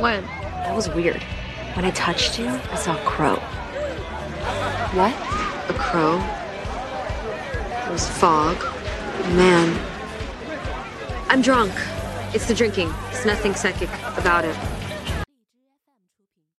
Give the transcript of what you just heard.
When? That was weird. When I touched you, I saw a crow. What? A crow. There was fog. Man. I'm drunk. It's the drinking. There's nothing psychic about it.